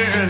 Fine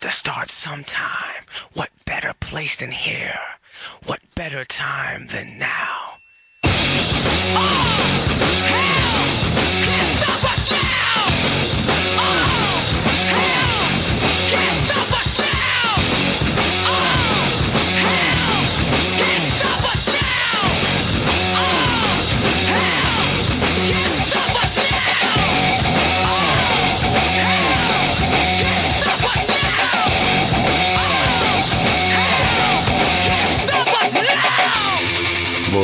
to start sometime. What better place than here? What better time than now? Oh, hell, can't stop us now! Oh, hell, can't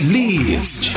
Released.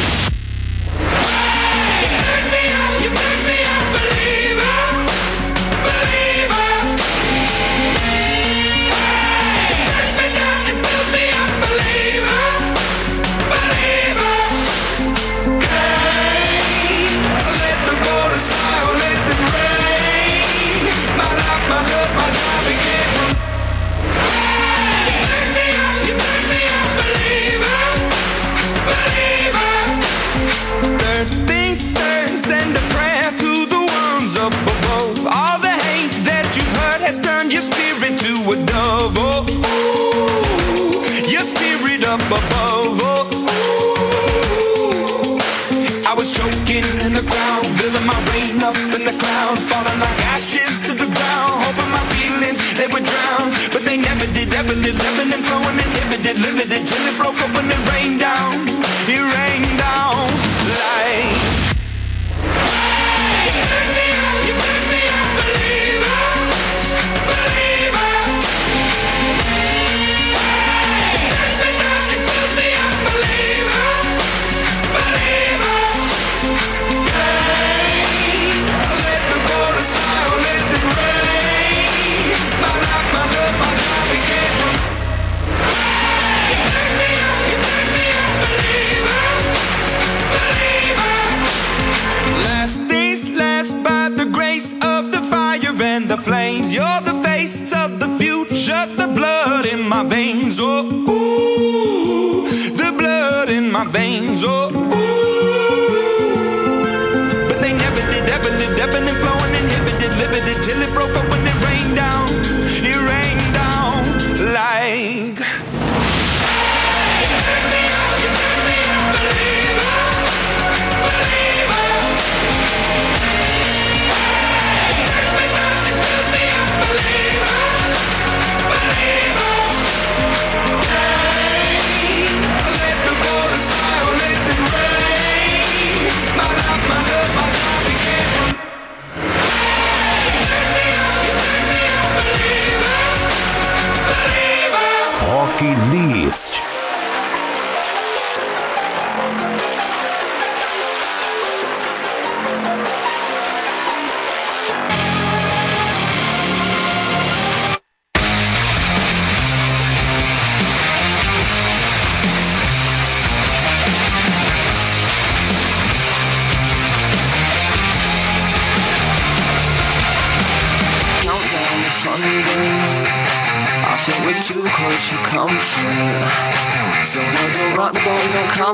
Let's turn your spirit to a dove. Oh, ooh, your spirit up above. Oh, ooh. I was choking in the crowd, building my rain up in the cloud, falling like ashes to the ground. Hoping my feelings they would drown, but they never did. Ever did, living and flowing, inhibited, limited till it broke open.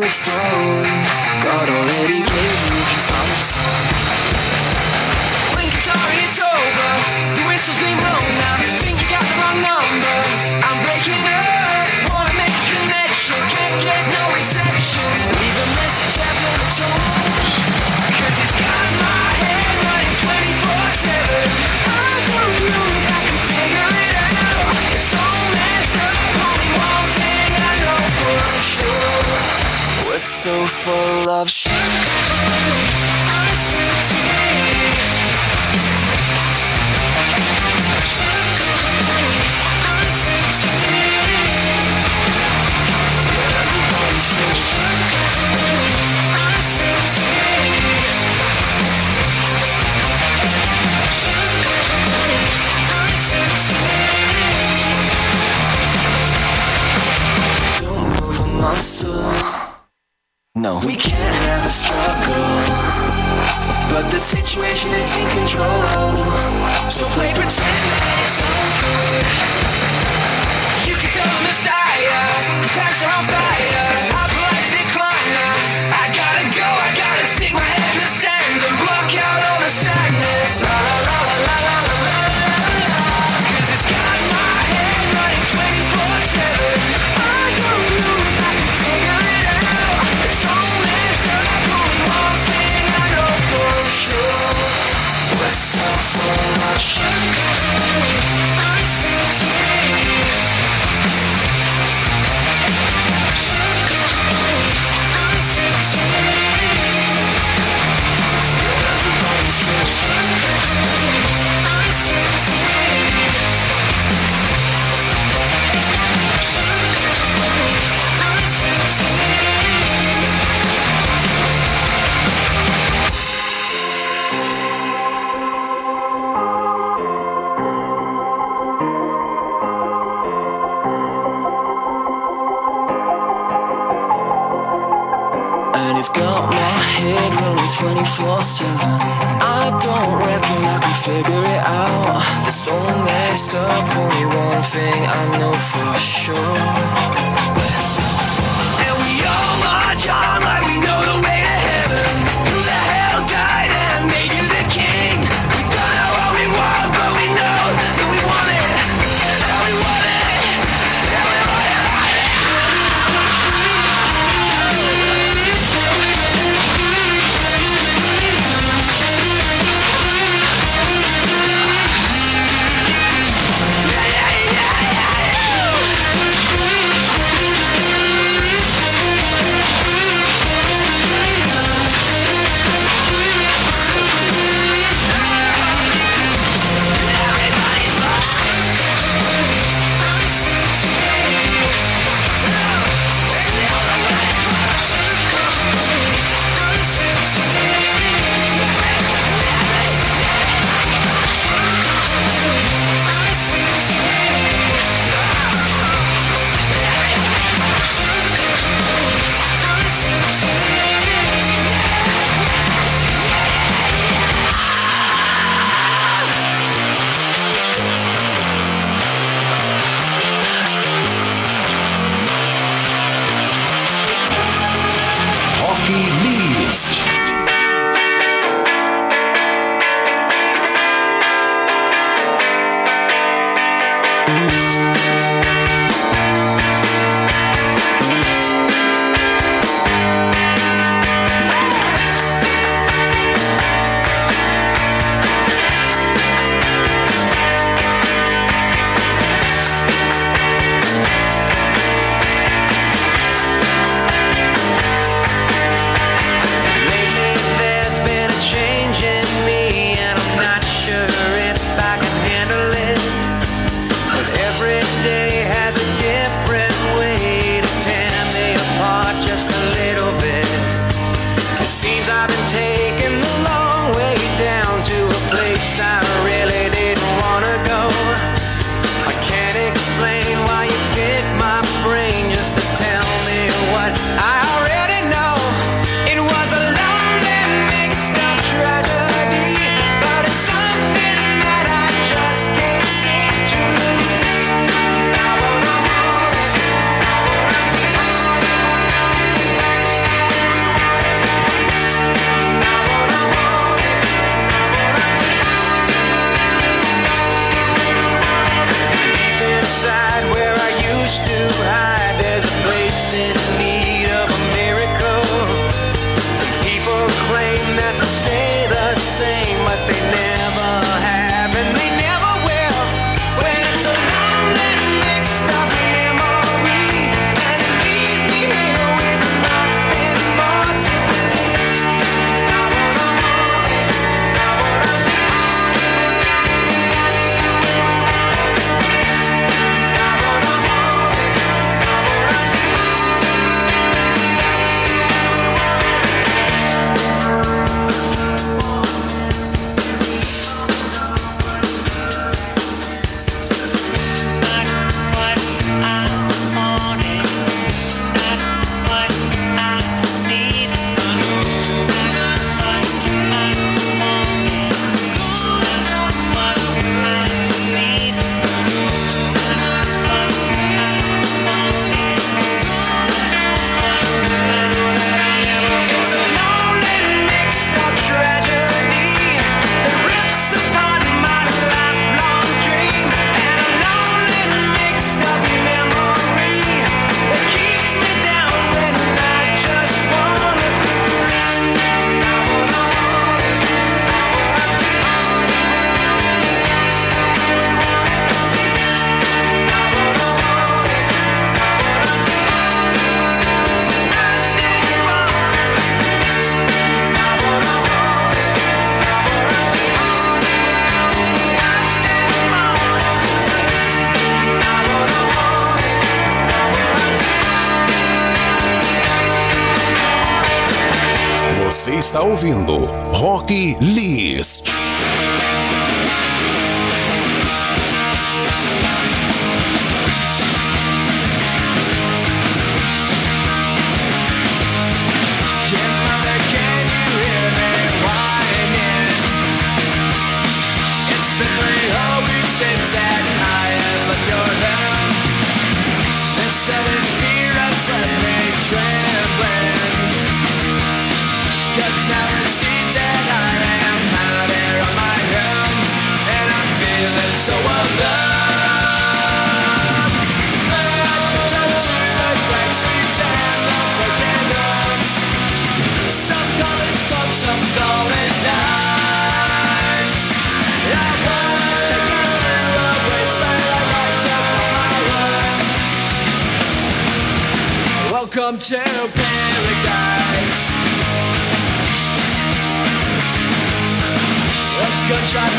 story. so full of shit. know. We can't have a struggle, but the situation is in control. So play pretend that it's okay. You can tell the Messiah, the pastor, are on fire.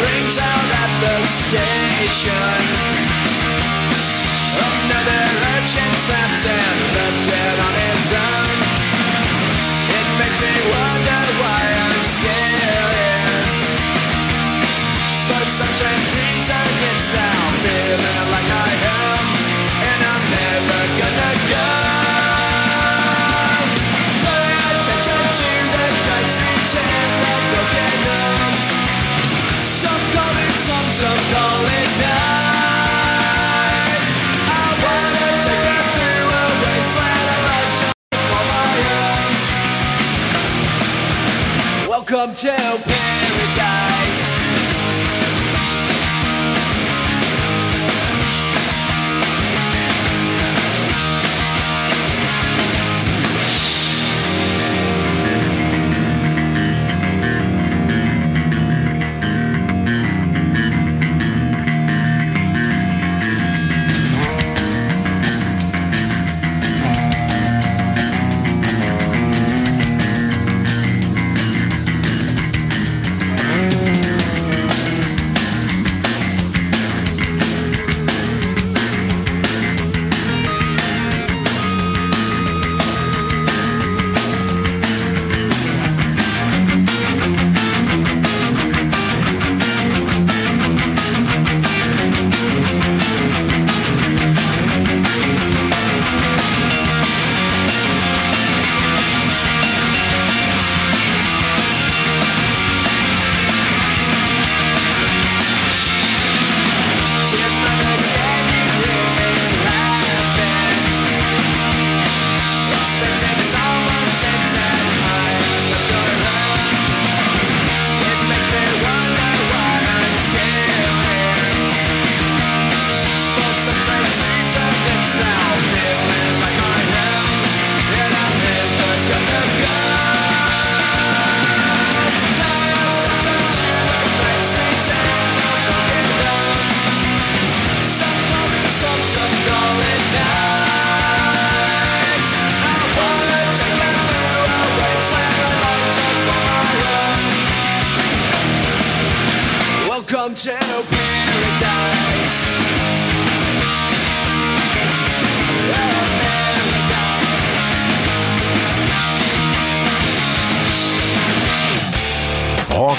Rings out at the station. Another urchin snaps and left dead on his own. It makes me wonder own. Welcome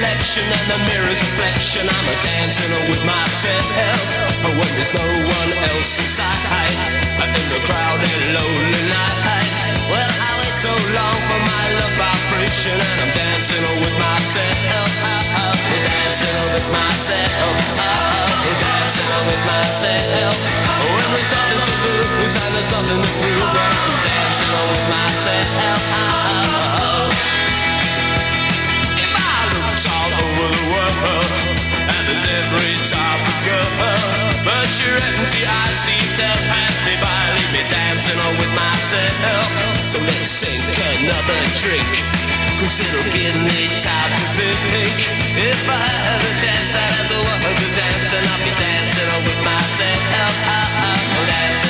Selection and the mirror's reflection, I'm a dancing with myself. Oh, when there's no one else inside, in the crowded lonely night. Well, I wait so long for my love vibration, and I'm dancing with myself. Oh, oh, dancing with myself. Oh, oh, dancing with myself. Oh, when there's nothing to lose and there's nothing to prove, I'm dancing with myself. And there's every type of girl, but your empty eyes seem to pass me by, leave me dancing on with myself. So let's sink another drink, cause it'll give me time to think. If I had a chance, I'd ask a woman to dance, and I'll be dancing on with myself. Oh, oh, dancing